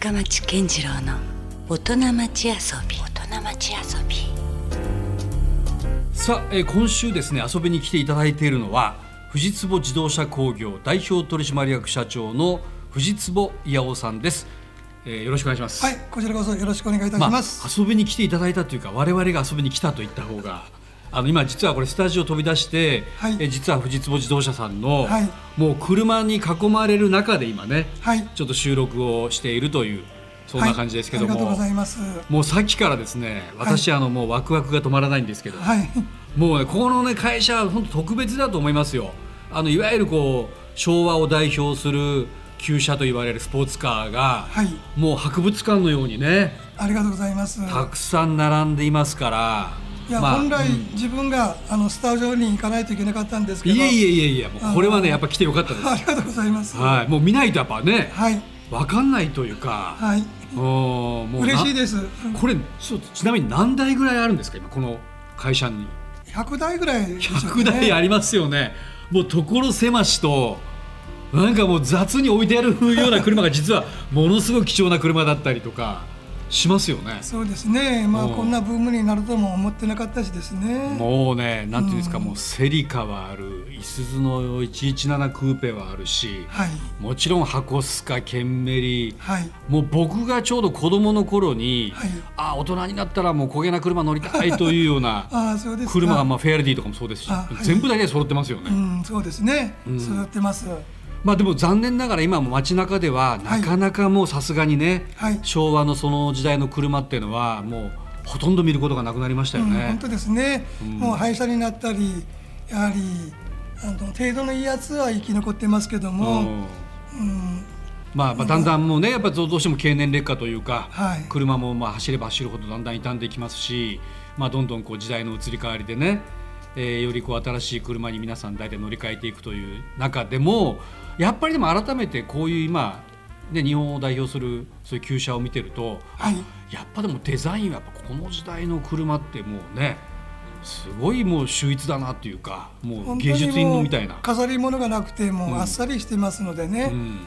深町健次郎の大人町遊び。大人町遊び。さあ、えー今週ですね遊びに来ていただいているのは藤坪自動車工業代表取締役社長の藤坪伊夫さんです、えーよろしくお願いします。はい、こちらこそよろしくお願いいたしまあます。遊びに来ていただいたというか我々が遊びに来たと言った方があの今実はこれスタジオ飛び出して、はい。えー実は藤坪自動車さんの、はい。もう車に囲まれる中で今ね、はい、ちょっと収録をしているというそんな感じですけども。もうさっきからですね私、あのもうワクワクが止まらないんですけど、はい、もうねこのね会社は本当特別だと思いますよ。あのいわゆるこう昭和を代表する旧車と言われるスポーツカーが、はい、もう博物館のようにねありがとうございます。たくさん並んでいますからいや、まあ本来、うん。自分があのスタジオに行かないといけなかったんですけど。いえいえいえいえもうこれはねやっぱ来てよかったです。ありがとうございます。はい。もう見ないとやっぱねはい、わかんないというか、はい、もうもうな嬉しいです。これちょちなみに何台ぐらいあるんですか今この会社に。100台ぐらいでしょうか100台ありますよね。もう所狭しとなんかもう雑に置いてあるような車が実はものすごい貴重な車だったりとかしますよねそうですね。まあ、うんこんなブームになるとも思ってなかったしですね。もうねなんていうんですか、うんもうセリカはあるいすゞの117クーペはあるしはい、もちろん箱スカケンメリはい、もう僕がちょうど子供の頃に、はい。あ大人になったらもう焦げな車乗りたいというような ああ、そうですか。車が、まあ、フェアレディとかもそうですし、あはい全部大体揃ってますよね。うん、そうですね。うん育ってます。まあでも残念ながら今も街中ではなかなかもうさすがにね、はい。昭和のその時代の車っていうのはもうほとんど見ることがなくなりましたようん、ね本。当ですね、うん。もう廃車になったりやはりあの程度のいいやつは生き残ってますけども、うん。うん。まあ、まあだんだんもうねやっぱどうしても経年劣化というか、はい。車もまあ走れば走るほどだんだん傷んでいきますし、まあ、どんどんこう時代の移り変わりでね、えーよりこう新しい車に皆さん大体乗り換えていくという中でもやっぱりでも改めてこういう今、ね、日本を代表するそういう旧車を見てるとはい。やっぱでもデザインはやっぱこの時代の車ってもうねすごいもう秀逸だなっていうかもう芸術品のみたいな。飾り物がなくてもうあっさりしてますのでうね、ん。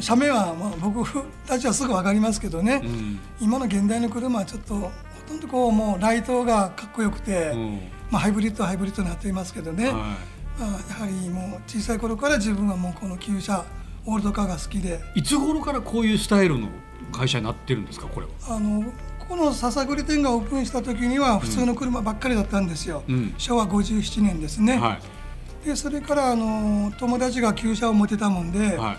車目はまあ僕たちはすぐ分かりますけどね、うん。今の現代の車はちょっとほとんどこうもうライトがかっこよくて、うん。まあ、ハイブリッドはハイブリッドになっていますけどね、はい。まあ、やはりもう小さい頃から自分はもうこの旧車オールドカーが好きで。いつ頃からこういうスタイルの会社になってるんですかこれは？あのここの笹栗店がオープンした時には普通の車ばっかりだったんですよ、うん。昭和57年ですね、はい。でそれからあの友達が旧車を持ってたもんで、はい。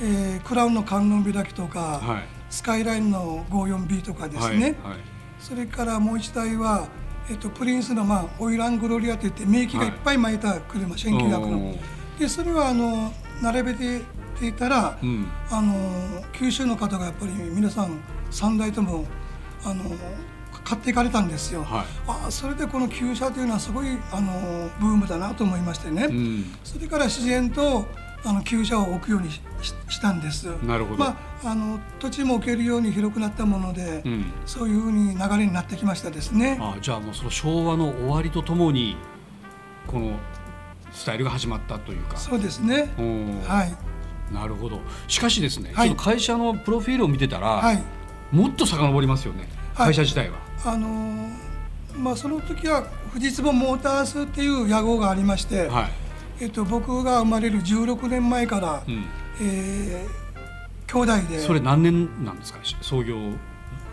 えークラウンの観音開きとか、はい。スカイラインの 54B とかですはいね、はい。それからもう一台は、えっと、プリンスの、まあ、オイラングロリアといって名機がいっぱい巻いた車、1900の。でそれはあの並べていたら、うん。あの九州の方がやっぱり皆さん3台ともあの買っていかれたんですよ。はい。あそれでこの旧車というのはすごいあのブームだなと思いましてね、うん。それから自然とあの旧車を置くようにしししたんです。なるほどまあ、あの土地も置けるように広くなったもので、うんそういうふうに流れになってきましたですね。あじゃあもうその昭和の終わりとともにこのスタイルが始まったというか。そうですね。うんはいなるほどしかしですね、はい会社のプロフィールを見てたら、はい。もっと遡りますよねはい会社自体は。あのまあその時は藤坪モータースっていう屋号がありまして。はいえっと、僕が生まれる16年前から、うん、えー兄弟で。それ何年なんですか？創業の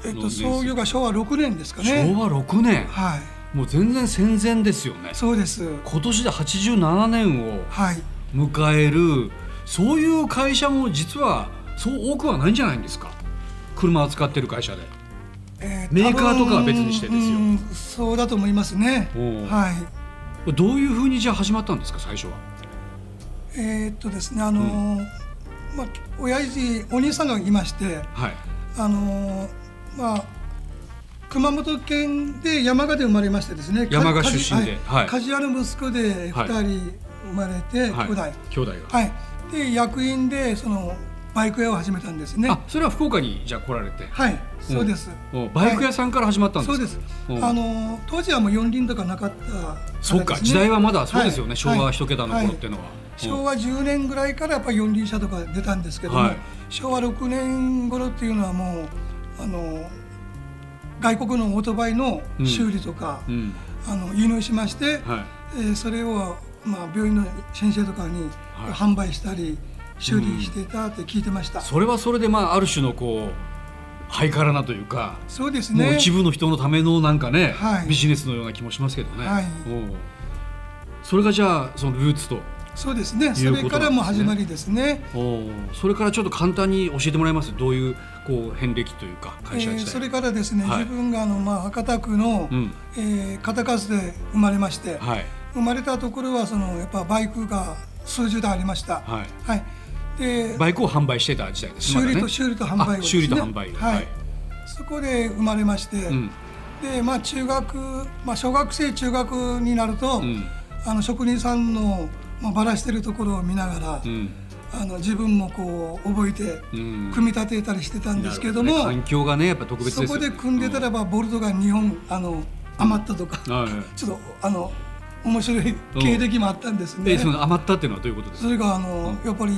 えっと、創業が昭和6年ですかね。昭和6年？はい。もう全然戦前ですよね。そうです。今年で87年をはい。迎えるそういう会社も実はそう多くはないんじゃないんですか？車を扱ってる会社で。えメーカーとかは別にしてですよ。そうだと思いますね。はいどういうふうにじゃあ始まったんですか最初は？えーっとですねあのーまあ親父お兄さんがいましてはい。あのーまあ熊本県で山鹿で生まれましてですね山鹿か出身で。はい。鍛冶屋の息子ではい2人生まれて、はい。兄弟兄弟が。はい。で役員でそのバイク屋を始めたんですね。あそれは福岡にじゃあ来られて。はいそうです、おバイク屋さんから始まったんですか、そうです。うんあの当時はもう四輪とかなかったね、そうか時代はまだそうですよね、はい昭和一桁の頃っていうのは。昭和10年ぐらいからやっぱり四輪車とか出たんですけども、はい。昭和6年頃っていうのはもうあの外国のオートバイの修理とか、うん。あの輸入しまして、はい。えーそれを、まあ、病院の先生とかにはい。販売したり、修理してたって聞いてました、それはそれでまあある種のこうハイカラなというか、そうですね。もう一部の人のためのなんかね、はい。ビジネスのような気もしますけどね、はい。それがじゃあそのルーツと。そうですね。ね。れからも始まりですね。それからちょっと簡単に教えてもらえます？どういうこう遍歴というかえ会社自体、ーそれからですね、はい。自分があの、まあ、博多区の、うん。えー片数で生まれまして、はい。生まれたところはそのやっぱバイクが数十台ありました。はい。はい。でバイクを販売してた時代です。修理と、修理と販売をね。あ修理と販売をはい。はい。そこで生まれまして、うん。でまあ中学まあ小学生中学になると、うん。あの職人さんのまあバラしてるところを見ながら、うん。あの自分もこう覚えてうん。組み立てたりしてたんですけども、なるほね。環境がねやっぱ特別ですよ。ねそこで組んでたらばボルトが2本あの余ったとか、ちょっとあの面白い経歴もあったんですね。えその余ったっていうのはどういうことですか？それがあの、やっぱり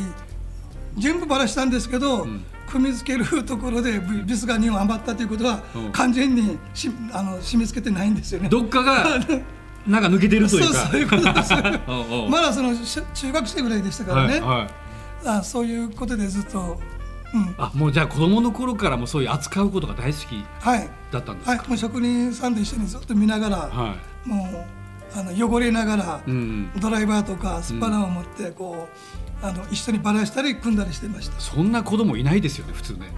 全部バラしたんですけど、ん。組み付けるところでビビスが2本余ったということは、うん。完全にしあの締め付けてないんですよね。どっかが なんか抜けてるというか。そうそういうことです まだそのし中学生ぐらいでしたからね、はいはい。あそういうことでずっと、うん、あもうじゃあ子供の頃からもそういう扱うことが大好きはい、だったんですか、はい、もう職人さんと一緒にずっと見ながら、はもうあの汚れながら、いうん、ドライバーとかスパナを持ってこう、あの一緒にバラしたり組んだりしてました。そんな子供いないですよね普通ね。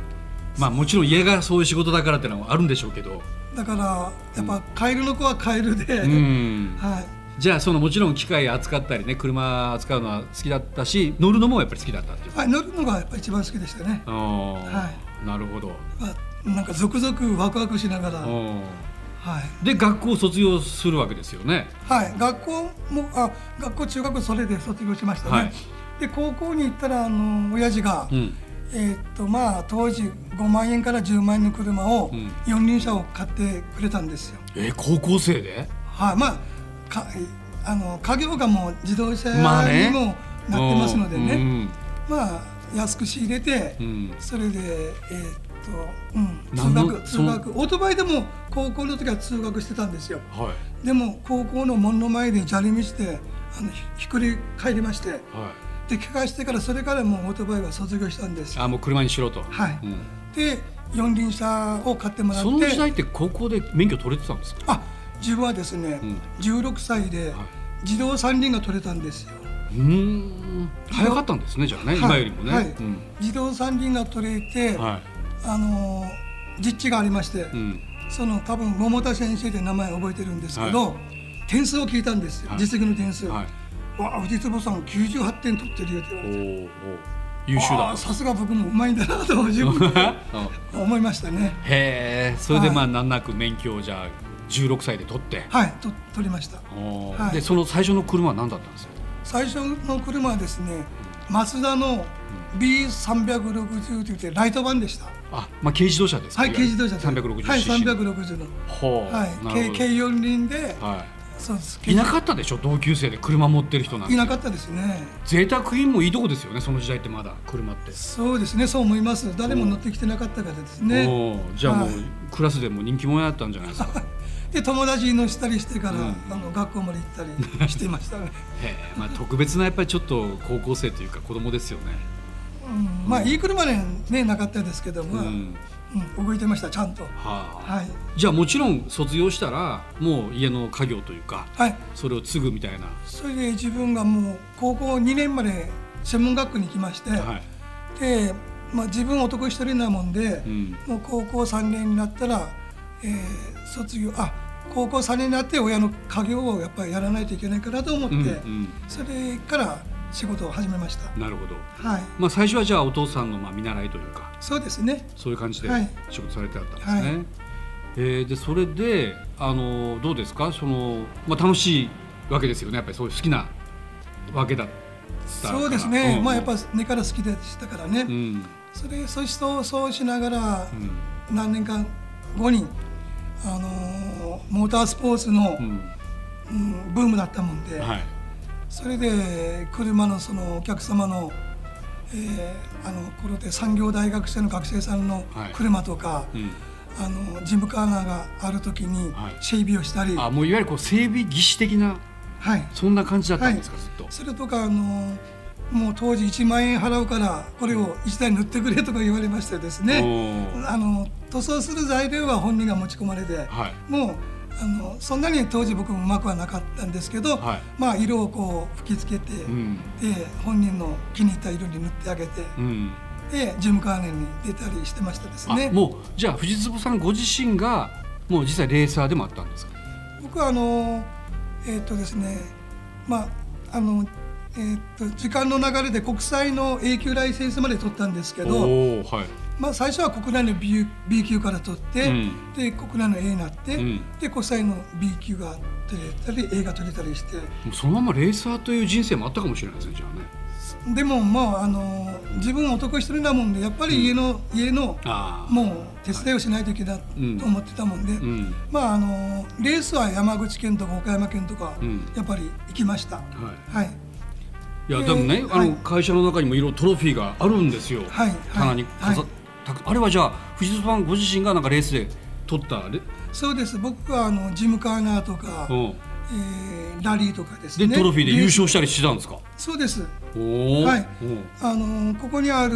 まあもちろん家がそういう仕事だからってのはあるんでしょうけど。だからやっぱカエルの子はカエルで、うん。はい、じゃあそのもちろん機械扱ったりね車扱うのは好きだったし乗るのもやっぱり好きだったっていう。はい、乗るのがやっぱ一番好きでしたね。はなるほど。まあ、なんか続々ワクワクしながら、はい、うんで学校を卒業するわけですよね。はい、学校もあ学校中学校それで卒業しましたね。はいで高校に行ったらあの親父が、うん。えーっとまあ当時5万円から10万円の車を、うん。四輪車を買ってくれたんですよ。え高校生で？はい、まあかあの家業がもう自動車にまあねもなってますのでね、うんまあ安く仕入れて、うん。それでえーっと、うん、通学通学。オートバイでも高校の時は通学してたんですよ。はい。でも高校の門の前で砂利道であのひひっくり返りましてはいで怪我してからそれからもうオートバイは卒業したんです。よあもう車にしろと。はい。うん。で四輪車を買ってもらって。その時代って高校で免許取れてたんですか？あ自分はですね、うん。16歳で自動三輪が取れたんですよ。うーん。早かったんですねじゃあね、はい。今よりもね、はい。うん。自動三輪が取れて、はあのー実地がありまして、いうん。その多分桃田先生で名前覚えてるんですけど、点数を聞いたんですよ、はい。実績の点数、はいわあ藤坪さん98点取ってるよって言われて。優秀だ。さすが僕もうまいんだなと自分で。うん。思いましたね。へえそれでまあは難なく免許をじゃあ16歳で取って、はいと取りました。はい。でその最初の車は何だったんですか？最初の車はですねマツダの B360 といってライト版でした。あまあ軽自動車ですか？はい軽自動車で360はい cc の360の。ほう、はい。軽軽四輪で、はそうです。いいなかったでしょ？同級生で車持ってる人なんて。いなかったですね。贅沢品もいいとこですよねその時代ってまだ車って。そうですねそう思います。誰も乗ってきてなかったからですね。じゃあもう、はい。クラスでも人気者やったんじゃないですか。で友達乗したりしてから、うん。あの学校まで行ったり してましたね、へえ、まあ、特別なやっぱりちょっと高校生というか子供ですよね。うん、まあいい車ねねなかったですけども、ううん。ん動いてましたちゃんと。はあ。はい。じゃあもちろん卒業したらもう家の家業というかはい。それを継ぐみたいな、それで自分がもう高校2年まで専門学校に行きまして、はい。で、まあ、自分男一人なもんで、うん。もう高校3年になったら、えー卒業あ高校3年になって親の家業をやっぱりやらないといけないかなと思って、うんうん。それから仕事を始めました。なるほど、はい。まあ、最初はじゃあお父さんのまあ見習いというかそうですね。そういう感じではい。仕事されてあったんですね。はい。えーでそれであのどうですか？その、まあ、楽しいわけですよね。やっぱりそういう好きなわけだったそうですね、うんまあやっぱ根から好きでしたからね、うん。それそしとそうしながらうん。何年間後に、あのーモータースポーツの、うん。うんブームだったもんで、はいそれで車のそのお客様の、えーあの頃で産業大学生の学生さんのはい。車とか、うん。あのジムカーナーがある時にはい。整備をしたり、あもういわゆるこう整備技師的なはい、そんな感じだったんですか、ずっと。それとかあのもう当時1万円払うからこれを1台塗ってくれとか言われましてですね。あの塗装する材料は本人が持ち込まれて、はい。もうあのそんなに当時僕もうまくはなかったんですけど、はい。まあ色をこう吹きつけて、うん。で本人の気に入った色に塗ってあげて、うん。でジムカーネンに出たりしてましたですね。あ。もうじゃあ藤坪さんご自身がもう実際レーサーでもあったんですか？僕はあのえっ、とですねまああのえっ、と時間の流れで国際の A 級ライセンスまで取ったんですけど、はいまあ、最初は国内の B, B 級から取って、うん。で国内の A になって、うん。で国際の B 級が取れたり A が取れたりして。そのままレーサーという人生もあったかもしれないですねじゃあね。でもまああの自分男一人なもんでやっぱり家の、家のああ。もう手伝いをしないといけないうん。と思ってたもんで、うん。まああのレースは山口県とか岡山県とか、うん。やっぱり行きました。はい。はい。いやえーでもね、あはい。の会社の中にもいろいろトロフィーがあるんですよ、はい。はい。棚に飾はいあれはじゃあ藤戸さんご自身がなんかレースで取った？レ、そうです。僕はあのジムカーナーとか、うん、えーラリーとかですね。でトロフィーで優勝したりしてたんですか？スそうです。はい。うんあのここにある、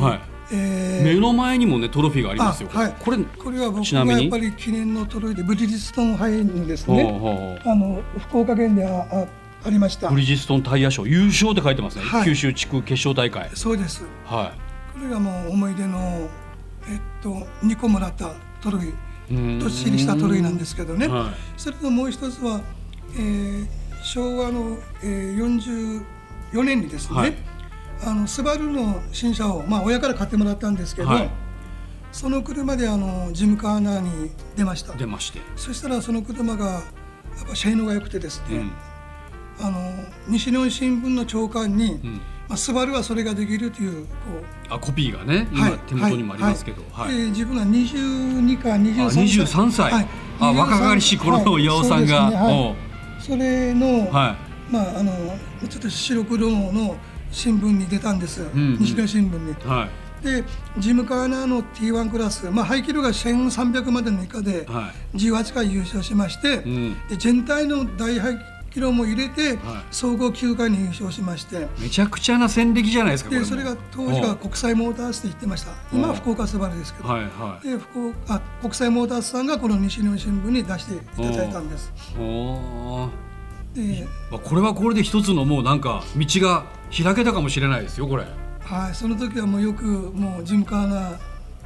はい。えー目の前にもねトロフィーがありますよ。あはい。これこれは僕ちなみにがやっぱり記念のトロフィーでブリヂストン杯にですね。あの福岡県でああありました。ブリヂストンタイヤ賞優勝って書いてますね、はい。九州地区決勝大会。そうです。はこれがもう思い出のえっと2個もらったトロフどっしりしたトロフィーなんですけどね、はそれともう一つは、えー昭和の、えー、44年にですね、はい。あのスバルの新車を、まあ、親から買ってもらったんですけど、はい。その車であのジムカーナーに出ました。い出まして、そしたらその車がやっぱ性能が良くてですね、うん。あの西日本新聞の長官に、うんまあ、スバルはそれができるというこう。あコピーがね今はい。手元にもありますけど、はい。で自分が22か23あ歳23歳、はい。あ若かりしい頃のはい。岩尾さんが、はい。それの、はまああのちょっと白黒の新聞に出たんです、んうん。西日本新聞に。いはい。でジムカーナーの T1 クラス、まあ、排気量が1300までの以下では18回優勝しまして、うん。で全体の大排気量も入れて、はい。総合9回に優勝しまして。めちゃくちゃな戦歴じゃないですかでそれが当時は国際モータースって言ってました。今は福岡スバルですけど、はいはい。で福岡あ国際モータースさんがこの西日本新聞に出していただいたんです。でまあこれはこれで一つのもうなんか道が開けたかもしれないですよこれ。はい、その時はもうよくもうジムカーナー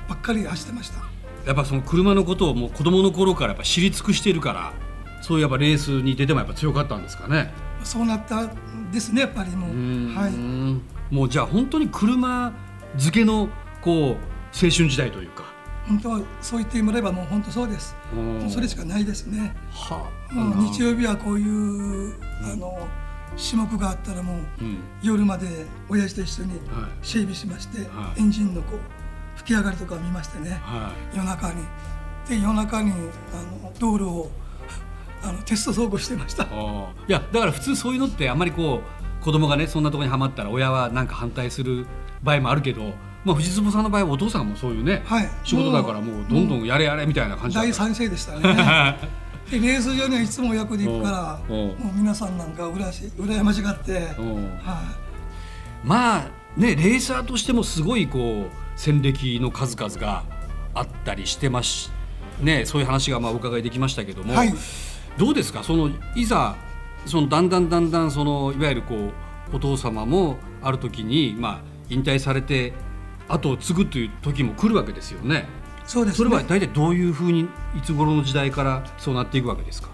ばっかり走ってました。やっぱその車のことをもう子供の頃からやっぱ知り尽くしているからそういうやっぱレースに出てもやっぱ強かったんですかね。そうなったんですねやっぱりもう。はい。いもうじゃあ本当に車付けのこう青春時代というか。本当はそう言ってもらえばもう本当そうです。うん。それしかないですね。はもう日曜日はこういうあの種目があったらもううん。夜まで親父と一緒にはい。整備しまして、はい。エンジンのこう吹き上がりとかを見ましてね。は夜中に。で夜中にあの道路をあのテスト走行してました。い。やだから普通そういうのってあんまりこう子供がねそんなところにはまったら親はなんか反対する場合もあるけど、まあ、藤坪さんの場合はお父さんもそういうね、はい。仕事だからもうどんどんやれやれみたいな感じ大賛成でしたね。でレース場にはいつも役で行くからもう皆さんなんかうらし羨ましがって、うん。はまあねレーサーとしてもすごいこう戦歴の数々があったりしてますねそういう話がまあお伺いできましたけども、はいどうですか？そのいざそのだんだんだんだんそのいわゆるこうお父様もある時にまあ引退されて後を継ぐという時も来るわけですよね。い、そうですそれはね。大体どういうふうにいつ頃の時代からそうなっていくわけですか？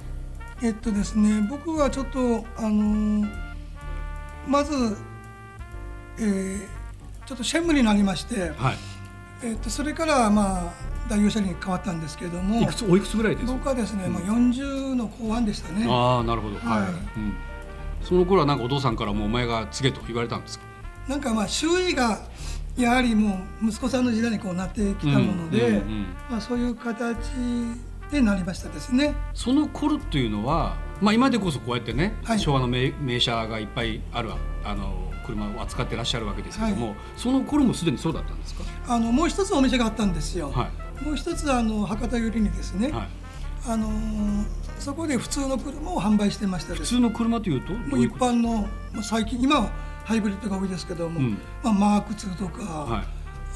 えっとですね僕はちょっとあのーまず、えーちょっと専務になりまして、はい。えっとそれからまあ代表者に変わったんですけれどもいくつおいくつぐらいです？か。僕はですね、まあ、40の後半でしたね。ああなるほど。はい。はいうん。その頃はなんかお父さんからもうお前が継げと言われたんですか？なんかまあ周囲がやはりもう息子さんの時代にこうなってきたもので、うんうんうんまあ、そういう形でなりましたですね。その頃っていうのはまあ今でこそこうやってね、はい昭和の名名車がいっぱいあるあの車を扱ってらっしゃるわけですけども、はその頃もすでにそうだったんですか？あのもう一つお店があったんですよ、はもう一つあの博多寄りにですね、い。はい。あのーそこで普通の車を販売してました普通の車というともう一般の、まあ、最近今はハイブリッドが多いですけども、うんまあ、マーク2とか、はい。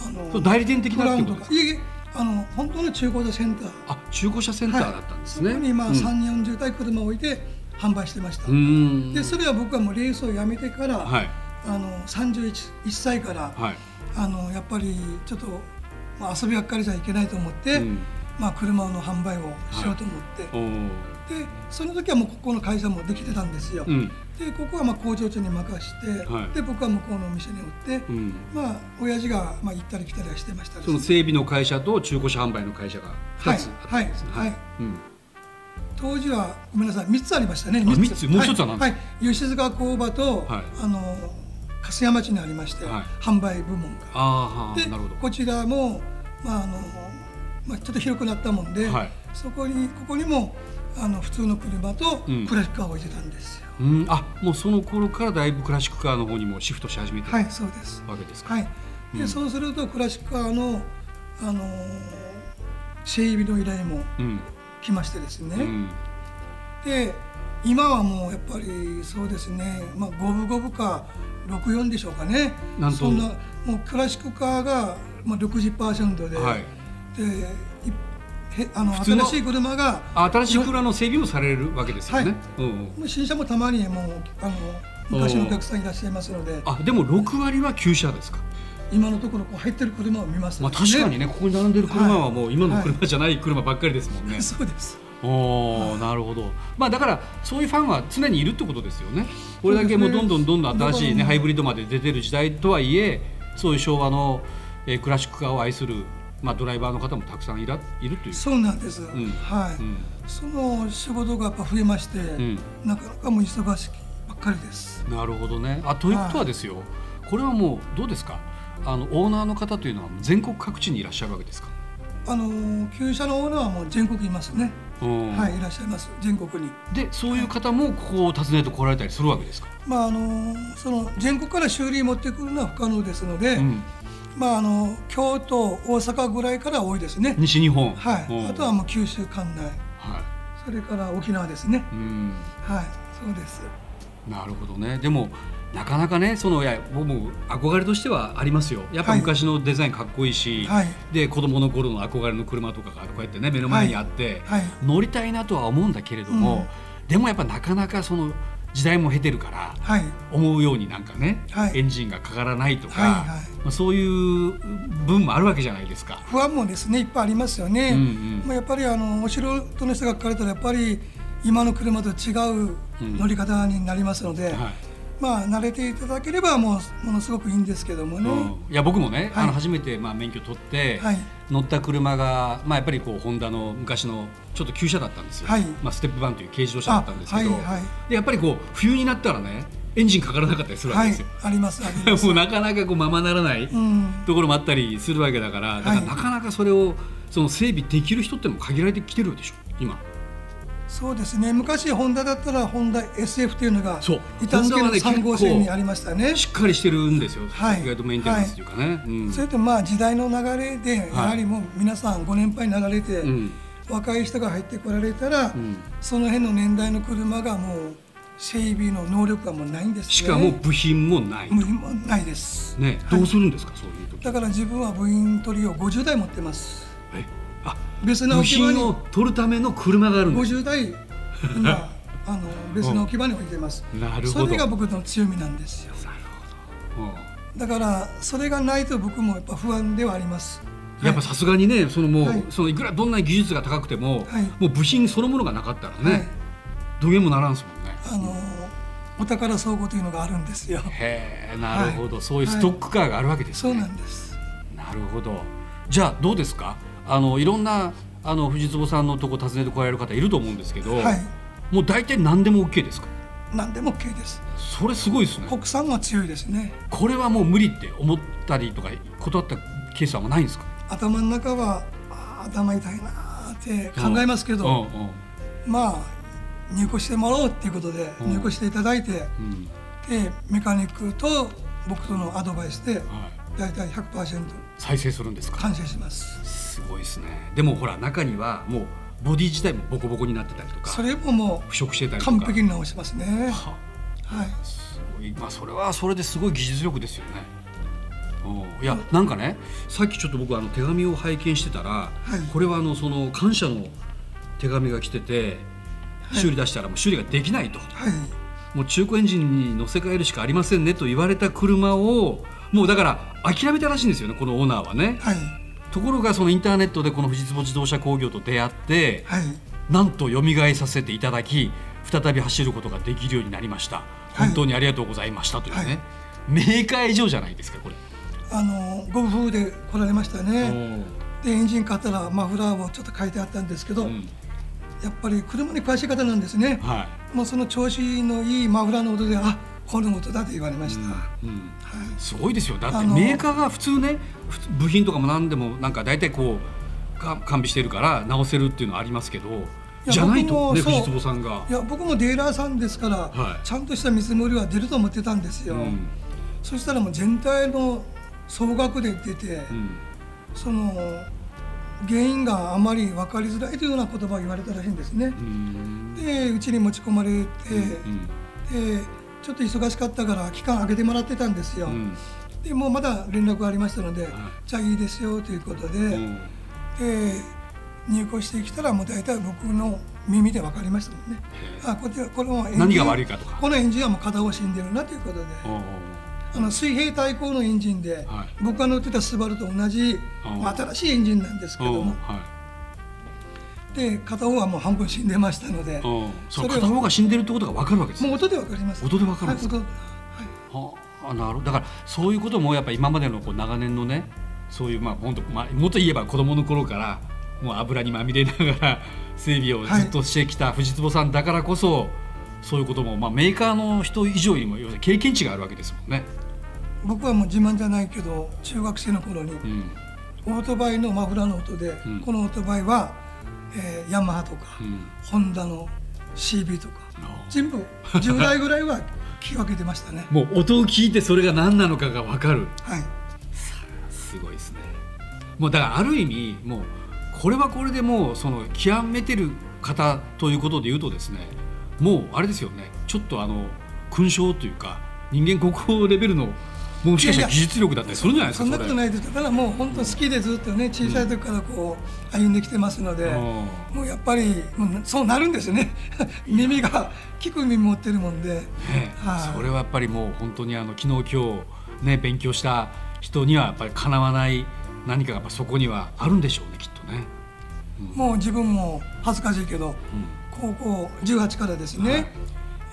あの代理店的なってことか？いえあの本当の中古車センターあ中古車センターだったんですね。そこにまあうん3、40台車を置いて販売してました、うーんでそれは僕はもうレースをやめてから、はいあの31歳から、はい。あのやっぱりちょっと、まあ、遊びばっかりじゃいけないと思って、うん。まあ、車の販売をしようと思って、おー。でその時はもうここの会社もできてたんですよ、うん。でここはまあ工場長に任して、はい。で僕は向こうのお店に売って、うん。まあ親父がまあ行ったり来たりはしてました。ですその整備の会社と中古車販売の会社が2つあったんですね。はいはいうん。当時はごめんなさい3つありましたね。三つ。もう一つは何ですか？はい、はい、吉塚工場と、はい。あの粕屋町にありまして、はい。販売部門が。で。こちらも、まああのまあ、ちょっと広くなったもんで、はい。そこにここにもあの普通の車とうん。クラシックカーを置いてたんですよ、うん、あもうその頃からだいぶクラシックカーの方にもシフトし始めてるはいそうです。わけですか。はい。で、うん。そうするとクラシックカーの、あのー整備の依頼もうん。来ましてですね、うん。で今はもうやっぱりそうですね、まあ、五分五分か64でしょうかね。そんなもうクラシックカーが、まあ、60%で,、はい。でいへあの新しい車があ新しい車の整備もされるわけですよね。はい。うん新車もたまにもうあの昔のお客さんいらっしゃいますので。あでも6割は旧車ですか？今のところこう入ってる車を見ますまあ確かにねここに並んでる車はもう今のはい。車じゃない車ばっかりですもんね。そうですおおなるほど。まあだからそういうファンは常にいるってことですよね。これだけもうどんどんどんどん新しいねハイブリッドまで出てる時代とはいえそういう昭和の、えークラシックカーを愛するまあドライバーの方もたくさんいらいるという。そうなんです、んはい、うんその仕事がやっぱ増えまして、んなかなかもう忙しきばっかりですなるほどね。あということはですよ、これはもうどうですか？あのオーナーの方というのは全国各地にいらっしゃるわけですか？あの旧車のオーナーはもう全国いますね、うんはいいらっしゃいます。全国に。でそういう方もここを訪ねて来られたりするわけですか？まああのその全国から修理持ってくるのは不可能ですので、うん、まああの京都大阪ぐらいから多いですね。西日本。はい、うん。あとはもう九州管内。はそれから沖縄ですね。い。うん。はい。そうです。なるほどね。でもなかなかねそのいや僕も憧れとしてはありますよ。やっぱはい。昔のデザインかっこいいし、はい。で子供の頃の憧れの車とかがこうやってね目の前にあって、はい。乗りたいなとは思うんだけれども、でもやっぱなかなかその時代も経てるから。はい。思うようになんかね、はい。エンジンがかからないとか、はいはい。まあ、そういう分もあるわけじゃないですか。不安もですねいっぱいありますよね、うんうん。まあ、やっぱりあのお城の人が書かれたらやっぱり今の車と違う乗り方になりますので、はいまあ慣れていただければもうものすごくいいんですけどもね、うん。いや僕もね、はい。あの初めてまあ免許取って、はい。乗った車が、まあ、やっぱりこうホンダの昔のちょっと旧車だったんですよ、はい。まあ、ステップバンという軽自動車だったんですけど、でやっぱりこう冬になったらねエンジンかからなかったりするわはいけですよ。ありますあります。もうなかなかこうままならないうん。ところもあったりするわけだから、だからはい。なかなかそれをその整備できる人ってのも限られてきてるでしょ今。そうですね。昔ホンダだったらホンダ SF っていうのがそう。板付けのホンダはね3号線にありましたね。しっかりしてるんですよ、はい。意外とメンテナンスというかね。うん。それとまあ時代の流れでやはりもう皆さんご年配になられて、うん。若い人が入ってこられたら、ん。その辺の年代の車がもう整備の能力がもうないんですね。しかも部品もない。もう今ないです。ね、はい。どうするんですか、そういう時。だから自分は部員取りを50台持ってます別の部置き場に品を取るための車があるんです。50台今 あの別の置き場に置いてます、なるほど。それが僕の強みなんですよ。なるほど。うん。だからそれがないと僕もやっぱ不安ではあります。やっぱさすがにね、そのもう、はい。そのいくらどんなに技術が高くても、はい。もう部品そのものがなかったらね、はい。どげもならんすもんね。あのお宝倉庫というのがあるんですよ。へえ、なるほど、はい。そういうストックカーがあるわけですそうね。なんです。なるほど。じゃあどうですか？あのいろんなあの藤坪さんのとこ訪ねてこられる方いると思うんですけど、はい。もう大体何でも OK ですか？何でも OK です。それすごいですね。国産は強いですね。これはもう無理って思ったりとか断ったケースはないんですか？頭の中は頭痛いなーって考えますけど、うんうん。まあ入庫してもらおうっていうことでうん。入庫していただいて、うん。でメカニックと僕とのアドバイスではい、大体100%再生するんですか？完成しますすごいですね。でもほら中にはもうボディ自体もボコボコになってたりとかそれもも腐食してたうりとか。完璧に直しますね。ははい。すごい。まあそれはそれですごい技術力ですよね。うん。いやなんかねさっきちょっと僕あの手紙を拝見してたら、はい。これはあのその感謝の手紙が来ててはい。修理出したらもう修理ができないと、はい。もう中古エンジンに乗せ替えるしかありませんねと言われた車をもうだから諦めたらしいんですよねこのオーナーはね。はいところがそのインターネットでこの富士壺自動車工業と出会ってはい。なんと蘇させていただき再び走ることができるようになりました。はい。本当にありがとうございましたというね、はい。メーカー以上じゃないですかこれ、あのご夫婦で来られましたね。おでエンジン買ったらマフラーをちょっと書いてあったんですけど、うん。やっぱり車に詳しい方なんですね。はもうその調子のいいマフラーの音であこの音だと言われまい、した、はうんうん。い。すごいですよ。だってメーカーが普通ね部品とかも何でもなんか大体こうか完備してるから直せるっていうのはありますけどやじゃないとね藤壺さんが。い。や僕もディーラーさんですから、はい。ちゃんとした見積もりは出ると思ってたんですよ、うん。そしたらもう全体の総額で出て、うん。その原因があまり分かりづらいというような言葉を言われたらしいんですね。う。ん。でうちに持ち込まれて、うん。でちょっと忙しかったから期間空けてもらってたんですよ。うん。でもうまだ連絡がありましたので、いじゃあいいですよということで、うん。で入庫してきたらもう大体僕の耳で分かりましたもんね。あこっちはこのエンジン何が悪いかとか。このエンジンはもう片方死んでるなということで、あの水平対向のエンジンで、はい。僕が乗ってたスバルと同じあ新しいエンジンなんですけども、はいで片方はもう半分死んでましたので、うん。その片方が死んでるってことが分かるわけです。もう音で分かります。音で分かるんですか？はいあなるほど。だからそういうこともやっぱ今までのこう長年のねそういうまあ本当まあもっと言えば子供の頃からもう油にまみれながら 整備をずっとしてきた藤坪さんだからこそ、そういうこともまあメーカーの人以上にも経験値があるわけですもんね。僕はもう自慢じゃないけど中学生の頃にうん。オートバイのマフラーの音で、うん。このオートバイは、えーヤマハとか、うん。ホンダの CB とかあ全部10台ぐらいは 聞き分けてましたね。もう音を聞いてそれが何なのかが分かる。はい。すごいですね。もうだからある意味もうこれはこれでもうその極めてる方ということで言うとですねもうあれですよね。ちょっとあの勲章というか人間国宝レベルのもしかしたら技術力だったりするんじゃないですかそんなことないです。ただもう本当好きでずっとね小さい時からこう歩んできてますので、もうやっぱりもうそうなるんですよね。耳が聞く耳持ってるもんで。ねはい。それはやっぱりもう本当にあの昨日今日ね勉強した人にはやっぱりかなわない何かがやっぱそこにはあるんでしょうねきっとね。もう自分も恥ずかしいけどうん。高校18からですね、はい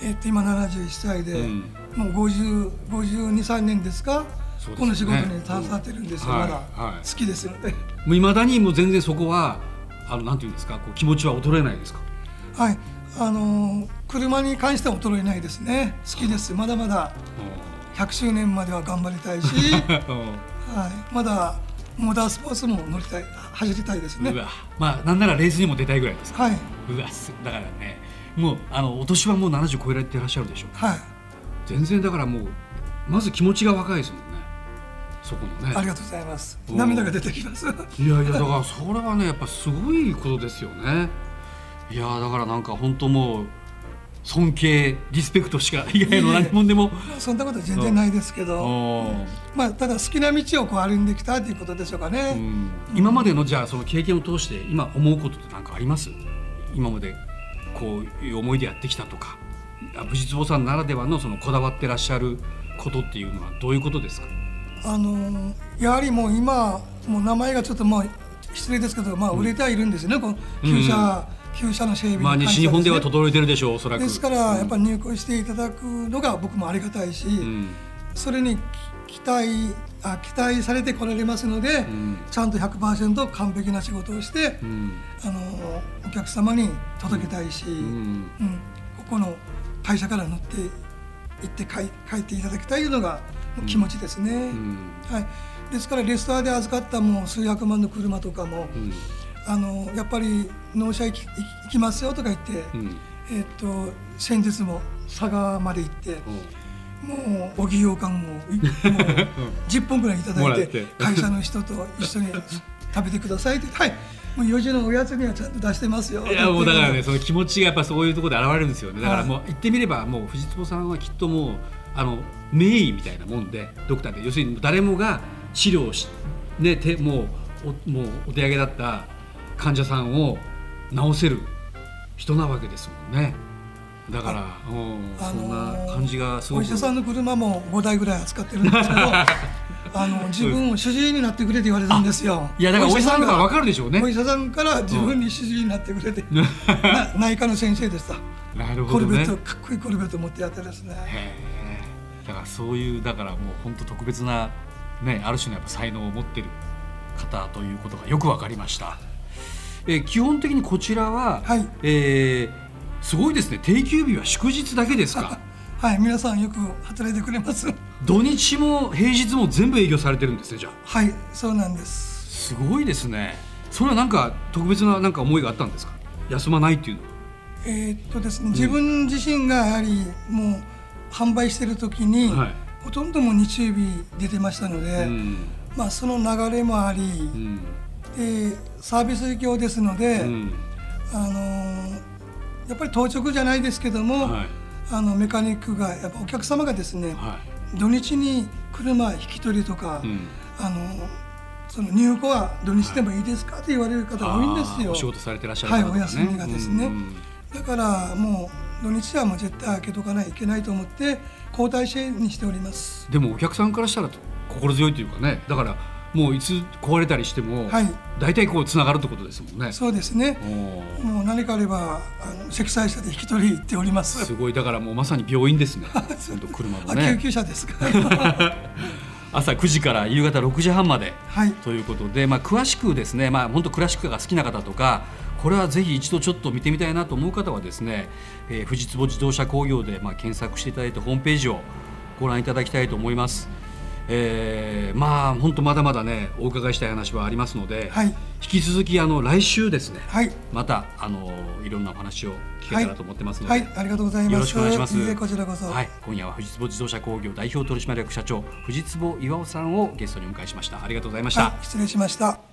えっと今71歳で、うん。もう505253年ですかすね。この仕事に携わってるんですよ、うんまだ、好きですのでもう未だにもう全然そこはあのなんていうんですかこう気持ちは衰えないですか？はい。あのー車に関しては衰えないですね。好きです。まだまだ100周年までは頑張りたいし、はい、まだモータースポーツも乗りたい走りたいですね。まあなんならレースにも出たいぐらいですか？はい。うわすだからねもうあのお年はもう70超えられていらっしゃるでしょう。はい全然だからもうまず気持ちが若いですもんね。そこのね。ありがとうございますうん涙が出てきますいやいやだからそれはねやっぱすごいことですよね。いやだからなんか本当もう尊敬リスペクトしか以外の何もんでも。そんなことは全然ないですけど、うんまあ、ただ好きな道をこう歩んできたということでしょうかね、うん今までのじゃあその経験を通して今思うことって何かあります？今までこういう思いでやってきたとかあ藤坪さんならではのそのこだわってらっしゃることっていうのはどういうことですか？あのーやはりもう今もう名前がちょっともう失礼ですけど、まあ、売れてはいるんですよね、この旧車、旧車の整備にまあ西日本ではですね整えてるでしょうおそらく。ですからやっぱり入庫していただくのが僕もありがたいし、うんそれに期待あ期待されてこられますので、ん。ちゃんと100%完璧な仕事をして、うん。あのお客様に届けたいし、うん。うん。ここの会社から乗って行って帰帰っていただきたいというのが気持ちですね。うん。はい、ですからレストアで預かったもう数百万の車とかも、うん。あのやっぱり納車行き行きますよとか言って、うん。えっと先日も佐賀まで行ってもうおぎようかんを もう10本ぐらいいただいて会社の人と一緒に食べてくださいって。はい。もう4時のおやつにはちゃんと出してますよ。いやもうだからねその気持ちがやっぱそういうところで現れるんですよね。だからもう言ってみればもう藤坪さんはきっともうあの名医みたいなもんでドクターで要するに誰もが治療しねてもうおもうお手上げだった患者さんを治せる人なわけですもんね。だから、うん、そんな感じがすごくお医者さんの車も5台ぐらい扱ってるんですけど あの自分を主治医になってくれって言われるんですよ。いやだからお医者さんから分かるでしょうね。お医者さんから自分に主治医になってくれて、内科の先生でした。なるほど、ね、コルベットかっこいいコルベット持ってやってですね。だからそういうだからもう本当特別なねある種のやっぱ才能を持ってる方ということがよく分かりました。えー、基本的にこちらは、はい、えー、すごいですね。定休日は祝日だけですか？はい皆さんよく働いてくれます。土日も平日も全部営業されてるんですねじゃあ。はいそうなんです。すごいですね。それはなんか特別ななんか思いがあったんですか？休まないっていうのえー、っとですね、自分自身がやはりもう販売してる時に、はい、ほとんども日曜日出てましたので、うん、まあその流れもあり、うん、でサービス業ですので、うん、あのやっぱり当直じゃないですけども、はいあのメカニックがやっぱお客様がですね、はい、土日に車引き取りとか、うん、あのその入庫は土日でもいいですかって言われる方が多いんですよ。お仕事されてらっしゃる、ね、はい、お休みがですね。だからもう土日はもう絶対開けとかないといけないと思って交代制にしております。でもお客さんからしたら心強いというかね、だからもういつ壊れたりしても、はい、大体こうつながるってことですもんね。そうですね。もう何かあればあの積載車で引き取り行っております。すごいだからもうまさに病院ですね。本当車もね。救急車ですか。朝9時から夕方6時半まで、はい、ということで、まあ、詳しくですね、まあ、本当クラシックが好きな方とかこれはぜひ一度ちょっと見てみたいなと思う方はですね、えー、富士坪自動車工業でまあ検索していただいてホームページをご覧いただきたいと思います。えー、まあ本当まだまだねお伺いしたい話はありますので、はい、引き続きあの来週ですね、はい、またあのいろんなお話を聞けたらと思ってますので、はい、はい、ありがとうございます。よろしくお願いします。こちらこそ、はい、今夜は富士坪自動車工業代表取締役社長藤坪岩尾さんをゲストにお迎えしました。ありがとうございました、失礼しました